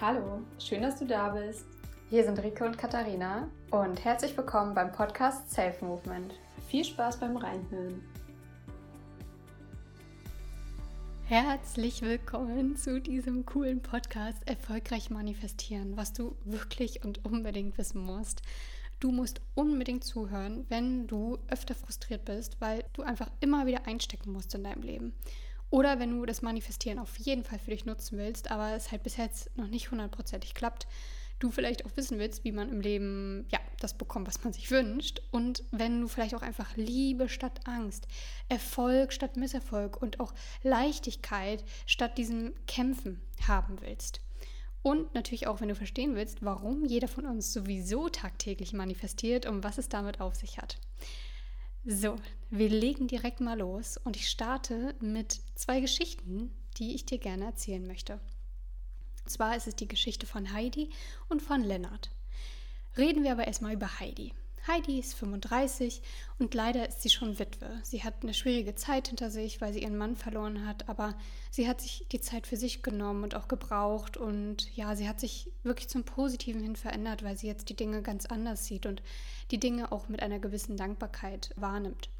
Hallo, schön, dass du da bist. Hier sind Rike und Katharina und herzlich willkommen beim Podcast Self Movement. Viel Spaß beim Reinhören. Herzlich willkommen zu diesem coolen Podcast Erfolgreich manifestieren, was du wirklich und unbedingt wissen musst. Du musst unbedingt zuhören, wenn du öfter frustriert bist, weil du einfach immer wieder einstecken musst in deinem Leben. Oder wenn du das Manifestieren auf jeden Fall für dich nutzen willst, aber es halt bis jetzt noch nicht hundertprozentig klappt, du vielleicht auch wissen willst, wie man im Leben ja, das bekommt, was man sich wünscht. Und wenn du vielleicht auch einfach Liebe statt Angst, Erfolg statt Misserfolg und auch Leichtigkeit statt diesem Kämpfen haben willst. Und natürlich auch, wenn du verstehen willst, warum jeder von uns sowieso tagtäglich manifestiert und was es damit auf sich hat. So, wir legen direkt mal los und ich starte mit zwei Geschichten, die ich dir gerne erzählen möchte. Und zwar ist es die Geschichte von Heidi und von Lennart. Reden wir aber erstmal über Heidi. Heidi ist 35 und leider ist sie schon Witwe. Sie hat eine schwierige Zeit hinter sich, weil sie ihren Mann verloren hat, aber sie hat sich die Zeit für sich genommen und auch gebraucht und ja, sie hat sich wirklich zum Positiven hin verändert, weil sie jetzt die Dinge ganz anders sieht und die Dinge auch mit einer gewissen Dankbarkeit wahrnimmt.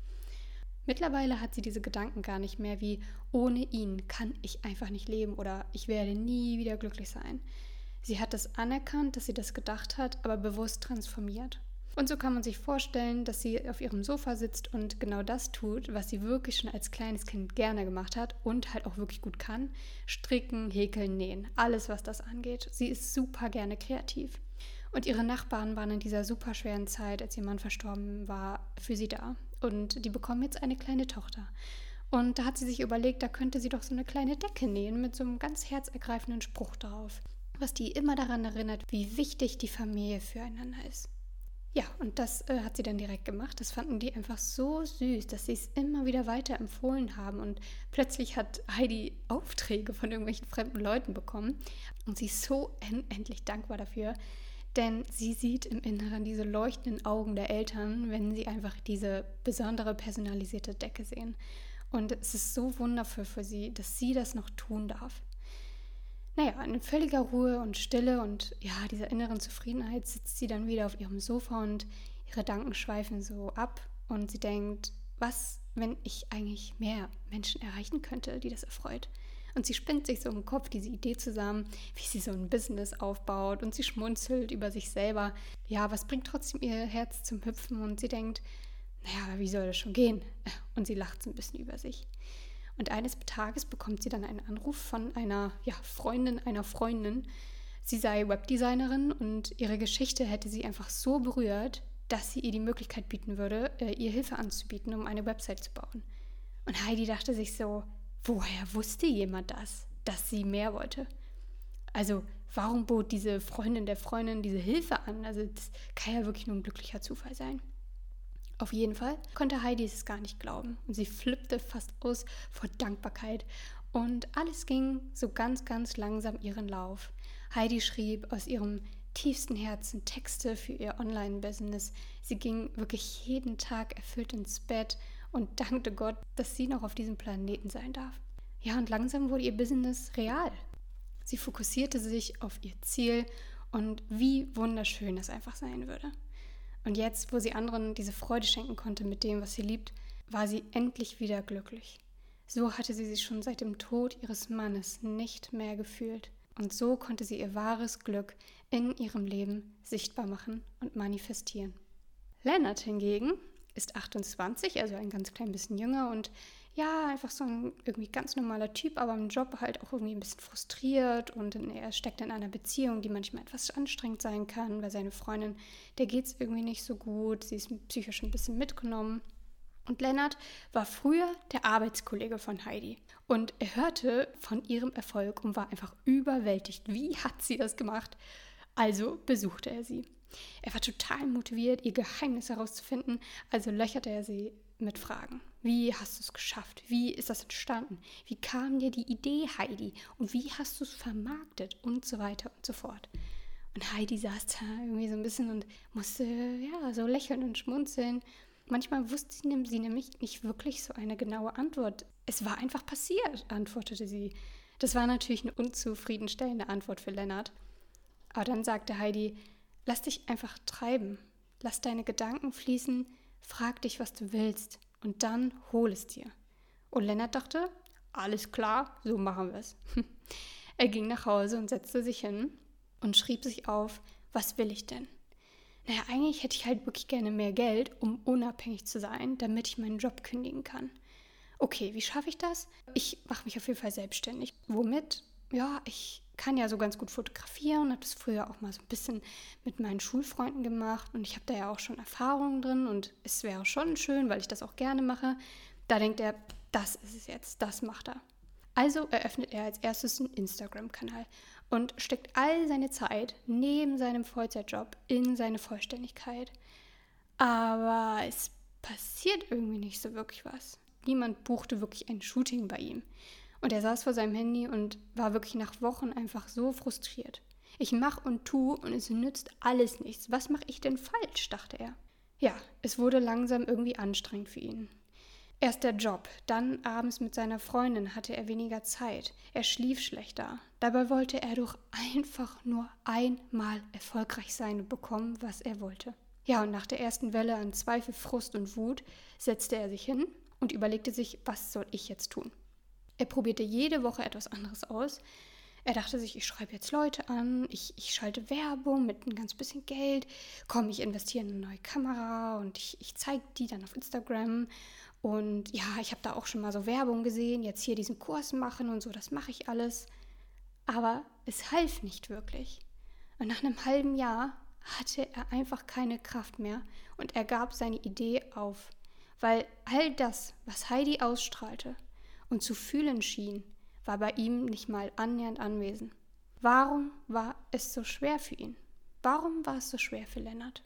Mittlerweile hat sie diese Gedanken gar nicht mehr wie ohne ihn kann ich einfach nicht leben oder ich werde nie wieder glücklich sein. Sie hat es anerkannt, dass sie das gedacht hat, aber bewusst transformiert. Und so kann man sich vorstellen, dass sie auf ihrem Sofa sitzt und genau das tut, was sie wirklich schon als kleines Kind gerne gemacht hat und halt auch wirklich gut kann. Stricken, häkeln, nähen, alles, was das angeht. Sie ist super gerne kreativ. Und ihre Nachbarn waren in dieser super schweren Zeit, als ihr Mann verstorben war, für sie da. Und die bekommen jetzt eine kleine Tochter. Und da hat sie sich überlegt, da könnte sie doch so eine kleine Decke nähen mit so einem ganz herzergreifenden Spruch drauf, was die immer daran erinnert, wie wichtig die Familie füreinander ist. Ja, und das äh, hat sie dann direkt gemacht. Das fanden die einfach so süß, dass sie es immer wieder weiter empfohlen haben. Und plötzlich hat Heidi Aufträge von irgendwelchen fremden Leuten bekommen. Und sie ist so endlich dankbar dafür. Denn sie sieht im Inneren diese leuchtenden Augen der Eltern, wenn sie einfach diese besondere personalisierte Decke sehen. Und es ist so wundervoll für sie, dass sie das noch tun darf. Naja, in völliger Ruhe und Stille und ja, dieser inneren Zufriedenheit sitzt sie dann wieder auf ihrem Sofa und ihre Gedanken schweifen so ab und sie denkt, was, wenn ich eigentlich mehr Menschen erreichen könnte, die das erfreut? Und sie spinnt sich so im Kopf diese Idee zusammen, wie sie so ein Business aufbaut und sie schmunzelt über sich selber. Ja, was bringt trotzdem ihr Herz zum Hüpfen und sie denkt, naja, wie soll das schon gehen? Und sie lacht so ein bisschen über sich. Und eines Tages bekommt sie dann einen Anruf von einer ja, Freundin einer Freundin. Sie sei Webdesignerin und ihre Geschichte hätte sie einfach so berührt, dass sie ihr die Möglichkeit bieten würde, äh, ihr Hilfe anzubieten, um eine Website zu bauen. Und Heidi dachte sich so, woher wusste jemand das, dass sie mehr wollte? Also warum bot diese Freundin der Freundin diese Hilfe an? Also das kann ja wirklich nur ein glücklicher Zufall sein. Auf jeden Fall konnte Heidi es gar nicht glauben und sie flippte fast aus vor Dankbarkeit und alles ging so ganz, ganz langsam ihren Lauf. Heidi schrieb aus ihrem tiefsten Herzen Texte für ihr Online-Business. Sie ging wirklich jeden Tag erfüllt ins Bett und dankte Gott, dass sie noch auf diesem Planeten sein darf. Ja, und langsam wurde ihr Business real. Sie fokussierte sich auf ihr Ziel und wie wunderschön es einfach sein würde. Und jetzt, wo sie anderen diese Freude schenken konnte mit dem, was sie liebt, war sie endlich wieder glücklich. So hatte sie sich schon seit dem Tod ihres Mannes nicht mehr gefühlt. Und so konnte sie ihr wahres Glück in ihrem Leben sichtbar machen und manifestieren. Lennart hingegen ist 28, also ein ganz klein bisschen jünger und ja, einfach so ein irgendwie ganz normaler Typ, aber im Job halt auch irgendwie ein bisschen frustriert und er steckt in einer Beziehung, die manchmal etwas anstrengend sein kann, weil seine Freundin, der geht es irgendwie nicht so gut, sie ist psychisch ein bisschen mitgenommen. Und Lennart war früher der Arbeitskollege von Heidi. Und er hörte von ihrem Erfolg und war einfach überwältigt. Wie hat sie das gemacht? Also besuchte er sie. Er war total motiviert, ihr Geheimnis herauszufinden, also löcherte er sie mit Fragen. Wie hast du es geschafft? Wie ist das entstanden? Wie kam dir die Idee, Heidi? Und wie hast du es vermarktet? Und so weiter und so fort. Und Heidi saß da irgendwie so ein bisschen und musste ja so lächeln und schmunzeln. Manchmal wusste sie nämlich nicht wirklich so eine genaue Antwort. Es war einfach passiert, antwortete sie. Das war natürlich eine unzufriedenstellende Antwort für Lennart. Aber dann sagte Heidi, lass dich einfach treiben. Lass deine Gedanken fließen, frag dich, was du willst und dann hol es dir. Und Lennart dachte, alles klar, so machen wir es. er ging nach Hause und setzte sich hin und schrieb sich auf, was will ich denn? Naja, eigentlich hätte ich halt wirklich gerne mehr Geld, um unabhängig zu sein, damit ich meinen Job kündigen kann. Okay, wie schaffe ich das? Ich mache mich auf jeden Fall selbstständig. Womit? Ja, ich kann ja so ganz gut fotografieren, habe das früher auch mal so ein bisschen mit meinen Schulfreunden gemacht und ich habe da ja auch schon Erfahrungen drin und es wäre schon schön, weil ich das auch gerne mache. Da denkt er, das ist es jetzt, das macht er. Also eröffnet er als erstes einen Instagram-Kanal und steckt all seine Zeit neben seinem Vollzeitjob in seine Vollständigkeit. Aber es passiert irgendwie nicht so wirklich was. Niemand buchte wirklich ein Shooting bei ihm. Und er saß vor seinem Handy und war wirklich nach Wochen einfach so frustriert. Ich mach und tu und es nützt alles nichts. Was mache ich denn falsch? dachte er. Ja, es wurde langsam irgendwie anstrengend für ihn. Erst der Job, dann abends mit seiner Freundin hatte er weniger Zeit. Er schlief schlechter. Dabei wollte er doch einfach nur einmal erfolgreich sein und bekommen, was er wollte. Ja, und nach der ersten Welle an Zweifel, Frust und Wut setzte er sich hin und überlegte sich, was soll ich jetzt tun? Er probierte jede Woche etwas anderes aus. Er dachte sich, ich schreibe jetzt Leute an, ich, ich schalte Werbung mit ein ganz bisschen Geld, komm, ich investiere in eine neue Kamera und ich, ich zeige die dann auf Instagram und ja, ich habe da auch schon mal so Werbung gesehen, jetzt hier diesen Kurs machen und so, das mache ich alles. Aber es half nicht wirklich. Und nach einem halben Jahr hatte er einfach keine Kraft mehr und er gab seine Idee auf. Weil all das, was Heidi ausstrahlte und zu fühlen schien, war bei ihm nicht mal annähernd anwesend. Warum war es so schwer für ihn? Warum war es so schwer für Lennart?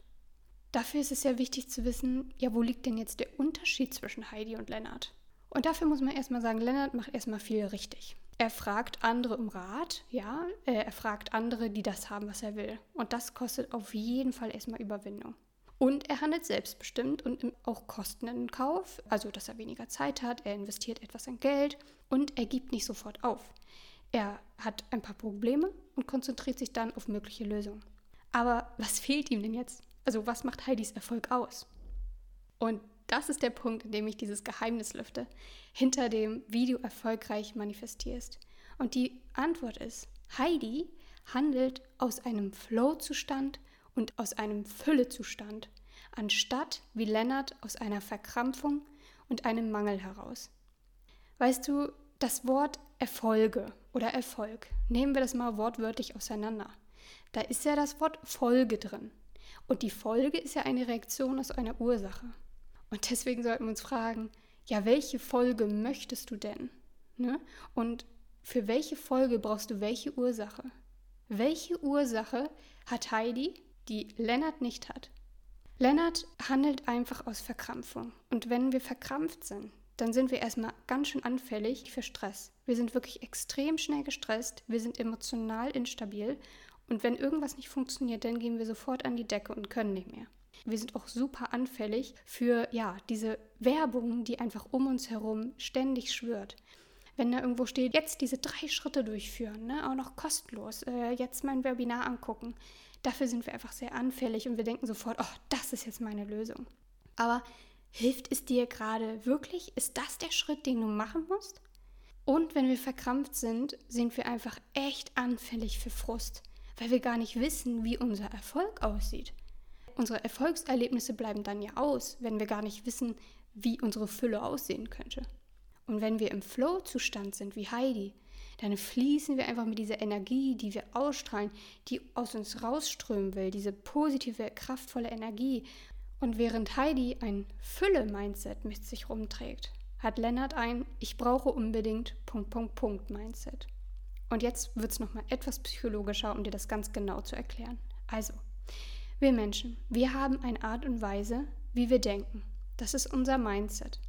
Dafür ist es ja wichtig zu wissen, ja, wo liegt denn jetzt der Unterschied zwischen Heidi und Lennart? Und dafür muss man erstmal sagen, Lennart macht erstmal viel richtig. Er fragt andere um Rat, ja, äh, er fragt andere, die das haben, was er will. Und das kostet auf jeden Fall erstmal Überwindung. Und er handelt selbstbestimmt und nimmt auch Kosten in Kauf, also dass er weniger Zeit hat, er investiert etwas an Geld und er gibt nicht sofort auf. Er hat ein paar Probleme und konzentriert sich dann auf mögliche Lösungen. Aber was fehlt ihm denn jetzt? Also was macht Heidis Erfolg aus? Und das ist der Punkt, in dem ich dieses Geheimnis lüfte, hinter dem, wie du erfolgreich manifestierst. Und die Antwort ist, Heidi handelt aus einem Flow-Zustand und aus einem Füllezustand, anstatt wie Lennart aus einer Verkrampfung und einem Mangel heraus. Weißt du, das Wort Erfolge oder Erfolg, nehmen wir das mal wortwörtlich auseinander. Da ist ja das Wort Folge drin. Und die Folge ist ja eine Reaktion aus einer Ursache. Und deswegen sollten wir uns fragen, ja, welche Folge möchtest du denn? Ne? Und für welche Folge brauchst du welche Ursache? Welche Ursache hat Heidi, die Lennart nicht hat? Lennart handelt einfach aus Verkrampfung. Und wenn wir verkrampft sind, dann sind wir erstmal ganz schön anfällig für Stress. Wir sind wirklich extrem schnell gestresst, wir sind emotional instabil und wenn irgendwas nicht funktioniert, dann gehen wir sofort an die Decke und können nicht mehr. Wir sind auch super anfällig für ja, diese Werbung, die einfach um uns herum ständig schwört. Wenn da irgendwo steht, jetzt diese drei Schritte durchführen, ne, auch noch kostenlos, äh, jetzt mein Webinar angucken, dafür sind wir einfach sehr anfällig und wir denken sofort, oh, das ist jetzt meine Lösung. Aber hilft es dir gerade wirklich? Ist das der Schritt, den du machen musst? Und wenn wir verkrampft sind, sind wir einfach echt anfällig für Frust weil wir gar nicht wissen, wie unser Erfolg aussieht. Unsere Erfolgserlebnisse bleiben dann ja aus, wenn wir gar nicht wissen, wie unsere Fülle aussehen könnte. Und wenn wir im Flow-Zustand sind wie Heidi, dann fließen wir einfach mit dieser Energie, die wir ausstrahlen, die aus uns rausströmen will, diese positive, kraftvolle Energie. Und während Heidi ein Fülle-Mindset mit sich rumträgt, hat Lennart ein Ich brauche unbedingt Punkt, Punkt, Punkt Mindset. Und jetzt wird es nochmal etwas psychologischer, um dir das ganz genau zu erklären. Also, wir Menschen, wir haben eine Art und Weise, wie wir denken. Das ist unser Mindset.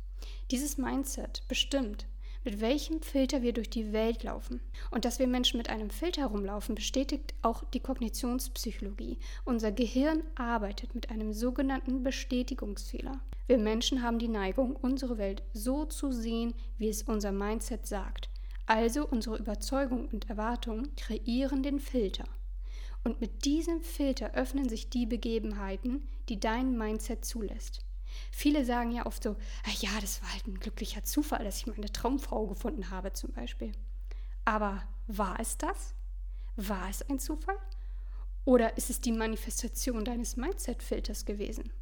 Dieses Mindset bestimmt, mit welchem Filter wir durch die Welt laufen. Und dass wir Menschen mit einem Filter rumlaufen, bestätigt auch die Kognitionspsychologie. Unser Gehirn arbeitet mit einem sogenannten Bestätigungsfehler. Wir Menschen haben die Neigung, unsere Welt so zu sehen, wie es unser Mindset sagt. Also unsere Überzeugung und Erwartung kreieren den Filter. Und mit diesem Filter öffnen sich die Begebenheiten, die dein Mindset zulässt. Viele sagen ja oft so, ah ja, das war halt ein glücklicher Zufall, dass ich meine Traumfrau gefunden habe zum Beispiel. Aber war es das? War es ein Zufall? Oder ist es die Manifestation deines Mindset-Filters gewesen?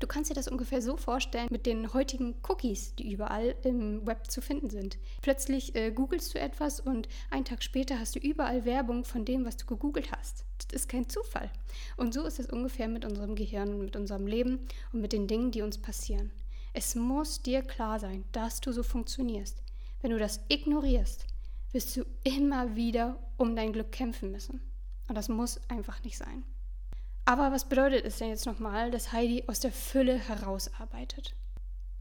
Du kannst dir das ungefähr so vorstellen mit den heutigen Cookies, die überall im Web zu finden sind. Plötzlich äh, googelst du etwas und einen Tag später hast du überall Werbung von dem, was du gegoogelt hast. Das ist kein Zufall. Und so ist es ungefähr mit unserem Gehirn, mit unserem Leben und mit den Dingen, die uns passieren. Es muss dir klar sein, dass du so funktionierst. Wenn du das ignorierst, wirst du immer wieder um dein Glück kämpfen müssen. Und das muss einfach nicht sein. Aber was bedeutet es denn jetzt nochmal, dass Heidi aus der Fülle herausarbeitet?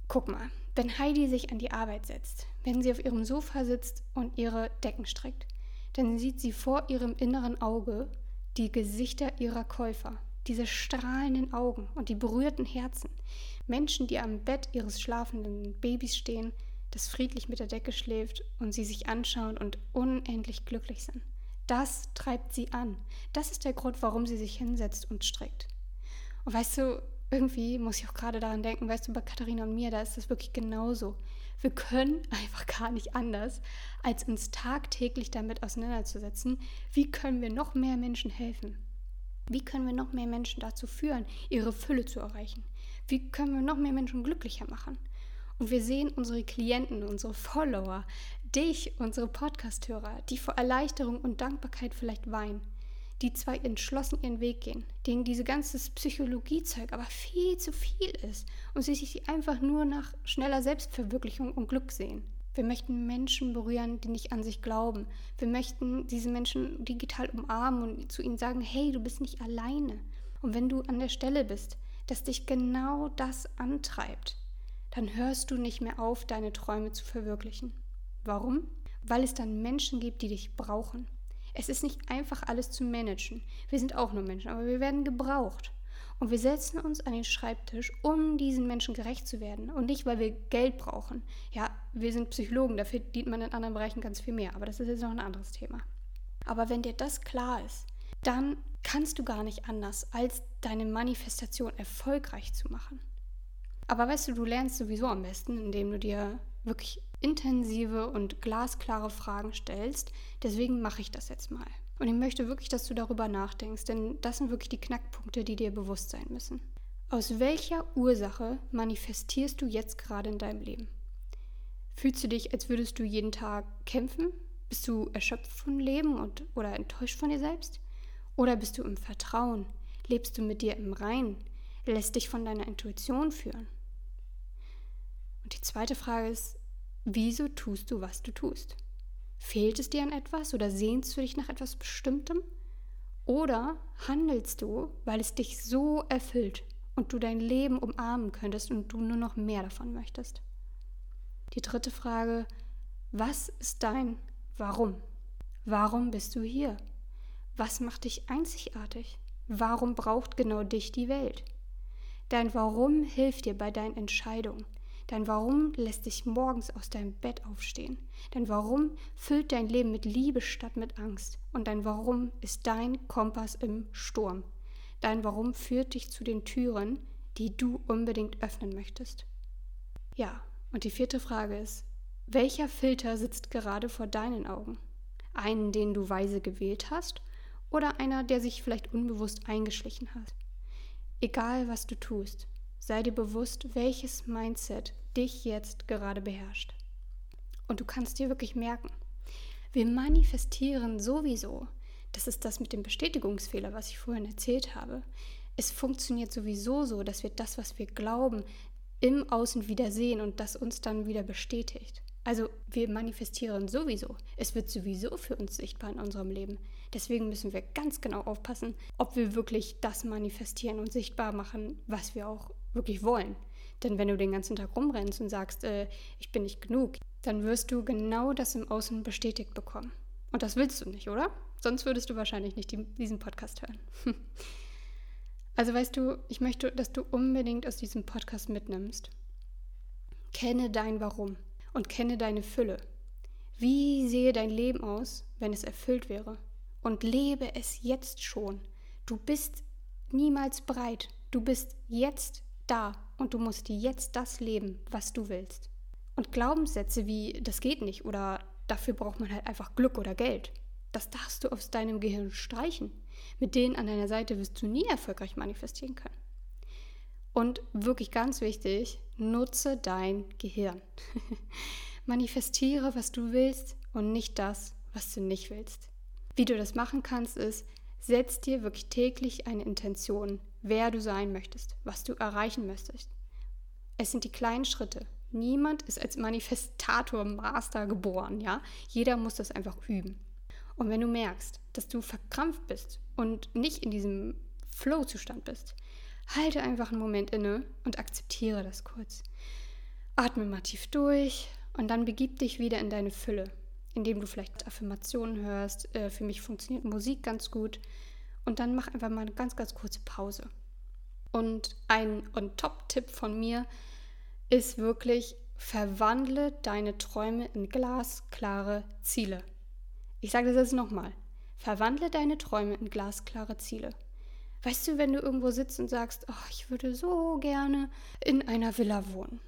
Guck mal, wenn Heidi sich an die Arbeit setzt, wenn sie auf ihrem Sofa sitzt und ihre Decken streckt, dann sieht sie vor ihrem inneren Auge die Gesichter ihrer Käufer, diese strahlenden Augen und die berührten Herzen. Menschen, die am Bett ihres schlafenden Babys stehen, das friedlich mit der Decke schläft und sie sich anschauen und unendlich glücklich sind. Das treibt sie an. Das ist der Grund, warum sie sich hinsetzt und strickt. Und weißt du, irgendwie muss ich auch gerade daran denken, weißt du, bei Katharina und mir, da ist das wirklich genauso. Wir können einfach gar nicht anders, als uns tagtäglich damit auseinanderzusetzen, wie können wir noch mehr Menschen helfen? Wie können wir noch mehr Menschen dazu führen, ihre Fülle zu erreichen? Wie können wir noch mehr Menschen glücklicher machen? Und wir sehen unsere Klienten, unsere Follower, dich, unsere Podcasthörer, die vor Erleichterung und Dankbarkeit vielleicht weinen, die zwar entschlossen ihren Weg gehen, denen diese ganze Psychologiezeug aber viel zu viel ist und sie sich einfach nur nach schneller Selbstverwirklichung und Glück sehen. Wir möchten Menschen berühren, die nicht an sich glauben. Wir möchten diese Menschen digital umarmen und zu ihnen sagen, hey, du bist nicht alleine. Und wenn du an der Stelle bist, dass dich genau das antreibt, dann hörst du nicht mehr auf, deine Träume zu verwirklichen. Warum? Weil es dann Menschen gibt, die dich brauchen. Es ist nicht einfach alles zu managen. Wir sind auch nur Menschen, aber wir werden gebraucht. Und wir setzen uns an den Schreibtisch, um diesen Menschen gerecht zu werden. Und nicht, weil wir Geld brauchen. Ja, wir sind Psychologen, dafür dient man in anderen Bereichen ganz viel mehr. Aber das ist jetzt noch ein anderes Thema. Aber wenn dir das klar ist, dann kannst du gar nicht anders, als deine Manifestation erfolgreich zu machen. Aber weißt du, du lernst sowieso am besten, indem du dir wirklich intensive und glasklare Fragen stellst. Deswegen mache ich das jetzt mal. Und ich möchte wirklich, dass du darüber nachdenkst, denn das sind wirklich die Knackpunkte, die dir bewusst sein müssen. Aus welcher Ursache manifestierst du jetzt gerade in deinem Leben? Fühlst du dich, als würdest du jeden Tag kämpfen? Bist du erschöpft vom Leben und, oder enttäuscht von dir selbst? Oder bist du im Vertrauen? Lebst du mit dir im Reinen? Lässt dich von deiner Intuition führen? Und die zweite Frage ist, wieso tust du, was du tust? Fehlt es dir an etwas oder sehnst du dich nach etwas Bestimmtem? Oder handelst du, weil es dich so erfüllt und du dein Leben umarmen könntest und du nur noch mehr davon möchtest? Die dritte Frage, was ist dein Warum? Warum bist du hier? Was macht dich einzigartig? Warum braucht genau dich die Welt? Dein Warum hilft dir bei deinen Entscheidungen. Dein Warum lässt dich morgens aus deinem Bett aufstehen. Dein Warum füllt dein Leben mit Liebe statt mit Angst. Und dein Warum ist dein Kompass im Sturm. Dein Warum führt dich zu den Türen, die du unbedingt öffnen möchtest. Ja, und die vierte Frage ist, welcher Filter sitzt gerade vor deinen Augen? Einen, den du weise gewählt hast, oder einer, der sich vielleicht unbewusst eingeschlichen hat? Egal, was du tust, sei dir bewusst, welches Mindset dich jetzt gerade beherrscht. Und du kannst dir wirklich merken, wir manifestieren sowieso. Das ist das mit dem Bestätigungsfehler, was ich vorhin erzählt habe. Es funktioniert sowieso so, dass wir das, was wir glauben, im Außen wieder sehen und das uns dann wieder bestätigt. Also wir manifestieren sowieso. Es wird sowieso für uns sichtbar in unserem Leben. Deswegen müssen wir ganz genau aufpassen, ob wir wirklich das manifestieren und sichtbar machen, was wir auch wirklich wollen. Denn wenn du den ganzen Tag rumrennst und sagst, äh, ich bin nicht genug, dann wirst du genau das im Außen bestätigt bekommen. Und das willst du nicht, oder? Sonst würdest du wahrscheinlich nicht die, diesen Podcast hören. also weißt du, ich möchte, dass du unbedingt aus diesem Podcast mitnimmst. Kenne dein Warum und kenne deine Fülle. Wie sehe dein Leben aus, wenn es erfüllt wäre? und lebe es jetzt schon. Du bist niemals bereit. Du bist jetzt da und du musst jetzt das leben, was du willst. Und Glaubenssätze wie das geht nicht oder dafür braucht man halt einfach Glück oder Geld, das darfst du aus deinem Gehirn streichen. Mit denen an deiner Seite wirst du nie erfolgreich manifestieren können. Und wirklich ganz wichtig, nutze dein Gehirn. Manifestiere, was du willst und nicht das, was du nicht willst. Wie du das machen kannst, ist, setz dir wirklich täglich eine Intention, wer du sein möchtest, was du erreichen möchtest. Es sind die kleinen Schritte. Niemand ist als Manifestator Master geboren, ja? Jeder muss das einfach üben. Und wenn du merkst, dass du verkrampft bist und nicht in diesem Flow-Zustand bist, halte einfach einen Moment inne und akzeptiere das kurz. Atme mal tief durch und dann begib dich wieder in deine Fülle, indem du vielleicht Affirmationen hörst. Äh, für mich funktioniert Musik ganz gut. Und dann mach einfach mal eine ganz, ganz kurze Pause. Und ein On-Top-Tipp von mir ist wirklich, verwandle deine Träume in glasklare Ziele. Ich sage das jetzt nochmal. Verwandle deine Träume in glasklare Ziele. Weißt du, wenn du irgendwo sitzt und sagst, oh, ich würde so gerne in einer Villa wohnen.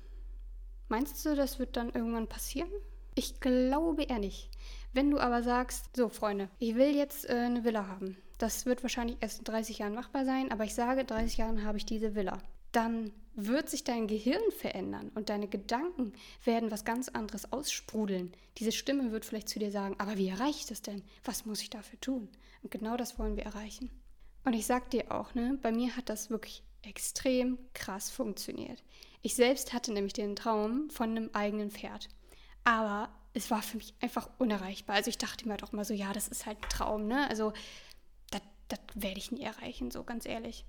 Meinst du, das wird dann irgendwann passieren? Ich glaube eher nicht. Wenn du aber sagst, so Freunde, ich will jetzt äh, eine Villa haben. Das wird wahrscheinlich erst in 30 Jahren machbar sein, aber ich sage, 30 Jahren habe ich diese Villa. Dann wird sich dein Gehirn verändern und deine Gedanken werden was ganz anderes aussprudeln. Diese Stimme wird vielleicht zu dir sagen, aber wie erreiche ich das denn? Was muss ich dafür tun? Und genau das wollen wir erreichen. Und ich sag dir auch, ne, bei mir hat das wirklich extrem krass funktioniert. Ich selbst hatte nämlich den Traum von einem eigenen Pferd. Aber es war für mich einfach unerreichbar. Also ich dachte mir doch mal so, ja, das ist halt ein Traum, ne? Also das werde ich nie erreichen, so ganz ehrlich.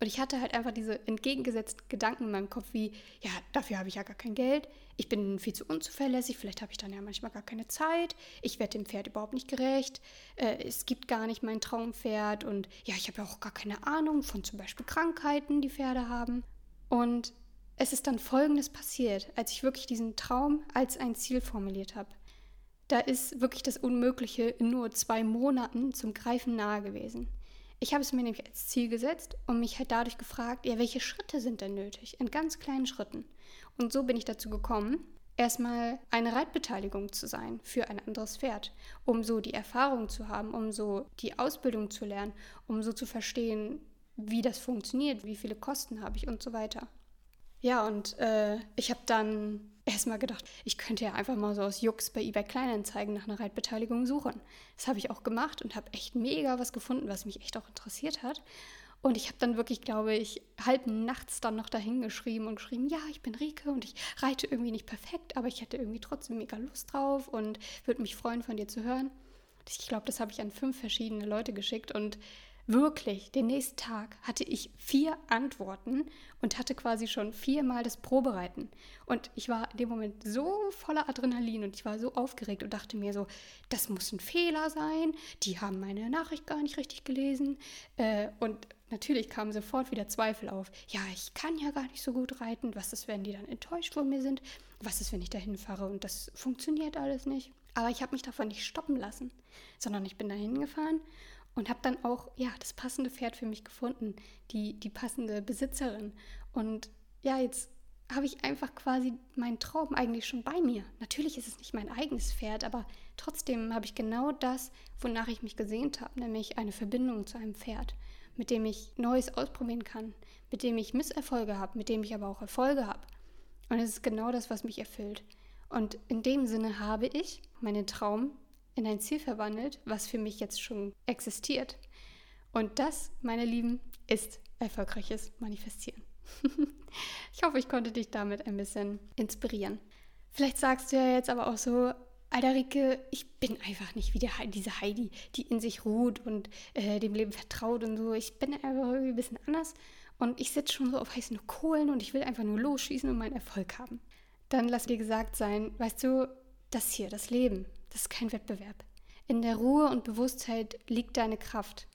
Und ich hatte halt einfach diese entgegengesetzten Gedanken in meinem Kopf wie, ja, dafür habe ich ja gar kein Geld, ich bin viel zu unzuverlässig, vielleicht habe ich dann ja manchmal gar keine Zeit, ich werde dem Pferd überhaupt nicht gerecht, äh, es gibt gar nicht mein Traumpferd und ja, ich habe ja auch gar keine Ahnung von zum Beispiel Krankheiten, die Pferde haben. Und es ist dann Folgendes passiert, als ich wirklich diesen Traum als ein Ziel formuliert habe. Da ist wirklich das Unmögliche in nur zwei Monaten zum Greifen nahe gewesen. Ich habe es mir nämlich als Ziel gesetzt und mich halt dadurch gefragt, ja, welche Schritte sind denn nötig? In ganz kleinen Schritten. Und so bin ich dazu gekommen, erstmal eine Reitbeteiligung zu sein für ein anderes Pferd, um so die Erfahrung zu haben, um so die Ausbildung zu lernen, um so zu verstehen, wie das funktioniert, wie viele Kosten habe ich und so weiter. Ja, und äh, ich habe dann erstmal gedacht, ich könnte ja einfach mal so aus Jux bei eBay Kleinanzeigen nach einer Reitbeteiligung suchen. Das habe ich auch gemacht und habe echt mega was gefunden, was mich echt auch interessiert hat. Und ich habe dann wirklich, glaube ich, halb nachts dann noch dahin geschrieben und geschrieben, ja, ich bin Rike und ich reite irgendwie nicht perfekt, aber ich hätte irgendwie trotzdem mega Lust drauf und würde mich freuen, von dir zu hören. Ich glaube, das habe ich an fünf verschiedene Leute geschickt und Wirklich, den nächsten Tag hatte ich vier Antworten und hatte quasi schon viermal das Probereiten. Und ich war in dem Moment so voller Adrenalin und ich war so aufgeregt und dachte mir so, das muss ein Fehler sein, die haben meine Nachricht gar nicht richtig gelesen. Äh, und natürlich kamen sofort wieder Zweifel auf. Ja, ich kann ja gar nicht so gut reiten. Was ist, wenn die dann enttäuscht von mir sind? Was ist, wenn ich dahin fahre und das funktioniert alles nicht? Aber ich habe mich davon nicht stoppen lassen, sondern ich bin dahin gefahren und habe dann auch ja das passende Pferd für mich gefunden, die die passende Besitzerin und ja jetzt habe ich einfach quasi meinen Traum eigentlich schon bei mir. Natürlich ist es nicht mein eigenes Pferd, aber trotzdem habe ich genau das, wonach ich mich gesehnt habe, nämlich eine Verbindung zu einem Pferd, mit dem ich Neues ausprobieren kann, mit dem ich Misserfolge habe, mit dem ich aber auch Erfolge habe. Und es ist genau das, was mich erfüllt. Und in dem Sinne habe ich meinen Traum in ein Ziel verwandelt, was für mich jetzt schon existiert. Und das, meine Lieben, ist erfolgreiches Manifestieren. ich hoffe, ich konnte dich damit ein bisschen inspirieren. Vielleicht sagst du ja jetzt aber auch so, Alter Rike, ich bin einfach nicht wie der, diese Heidi, die in sich ruht und äh, dem Leben vertraut und so. Ich bin einfach irgendwie ein bisschen anders und ich sitze schon so auf heißen Kohlen und ich will einfach nur losschießen und meinen Erfolg haben. Dann lass dir gesagt sein, weißt du, das hier, das Leben, das ist kein Wettbewerb. In der Ruhe und Bewusstheit liegt deine Kraft.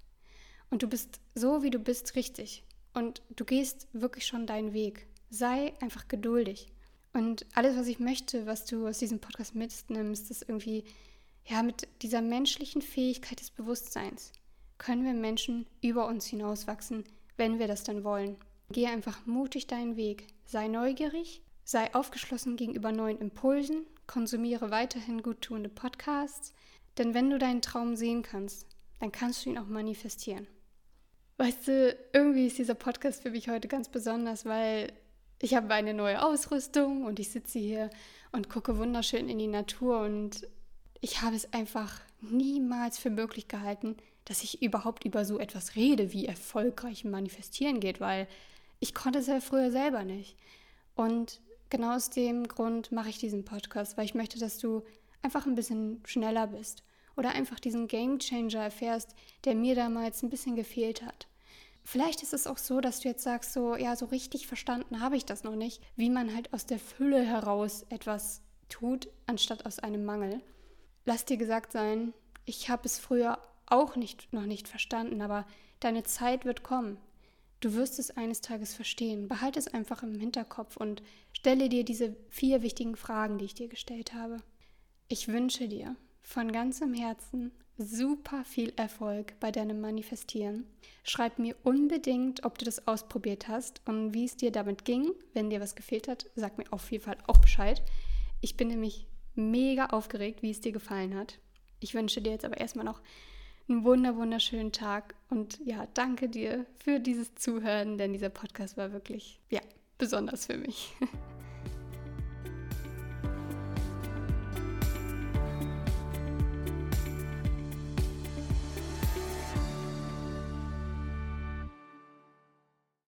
Und du bist so, wie du bist, richtig. Und du gehst wirklich schon deinen Weg. Sei einfach geduldig. Und alles, was ich möchte, was du aus diesem Podcast mitnimmst, ist irgendwie, ja, mit dieser menschlichen Fähigkeit des Bewusstseins können wir Menschen über uns hinauswachsen, wenn wir das dann wollen. Geh einfach mutig deinen Weg, sei neugierig, sei aufgeschlossen gegenüber neuen Impulsen, konsumiere weiterhin guttuende Podcasts, denn wenn du deinen Traum sehen kannst, dann kannst du ihn auch manifestieren. Weißt du, irgendwie ist dieser Podcast für mich heute ganz besonders, weil ich habe eine neue Ausrüstung und ich sitze hier und gucke wunderschön in die Natur und ich habe es einfach niemals für möglich gehalten, dass ich überhaupt über so etwas rede, wie erfolgreich manifestieren geht, weil ich konnte es ja früher selber nicht. Und genau aus dem Grund mache ich diesen Podcast, weil ich möchte, dass du einfach ein bisschen schneller bist oder einfach diesen Game Changer erfährst, der mir damals ein bisschen gefehlt hat. Vielleicht ist es auch so, dass du jetzt sagst, so, ja, so richtig verstanden habe ich das noch nicht, wie man halt aus der Fülle heraus etwas tut, anstatt aus einem Mangel. Lass dir gesagt sein, ich habe es früher auch nicht, noch nicht verstanden, aber deine Zeit wird kommen. Du wirst es eines Tages verstehen. Behalte es einfach im Hinterkopf und stelle dir diese vier wichtigen Fragen, die ich dir gestellt habe. Ich wünsche dir von ganzem Herzen super viel Erfolg bei deinem Manifestieren. Schreib mir unbedingt, ob du das ausprobiert hast und wie es dir damit ging. Wenn dir was gefehlt hat, sag mir auf jeden Fall auch Bescheid. Ich bin nämlich mega aufgeregt, wie es dir gefallen hat. Ich wünsche dir jetzt aber erstmal noch einen wunder wunderschönen Tag und ja, danke dir für dieses Zuhören, denn dieser Podcast war wirklich ja besonders für mich.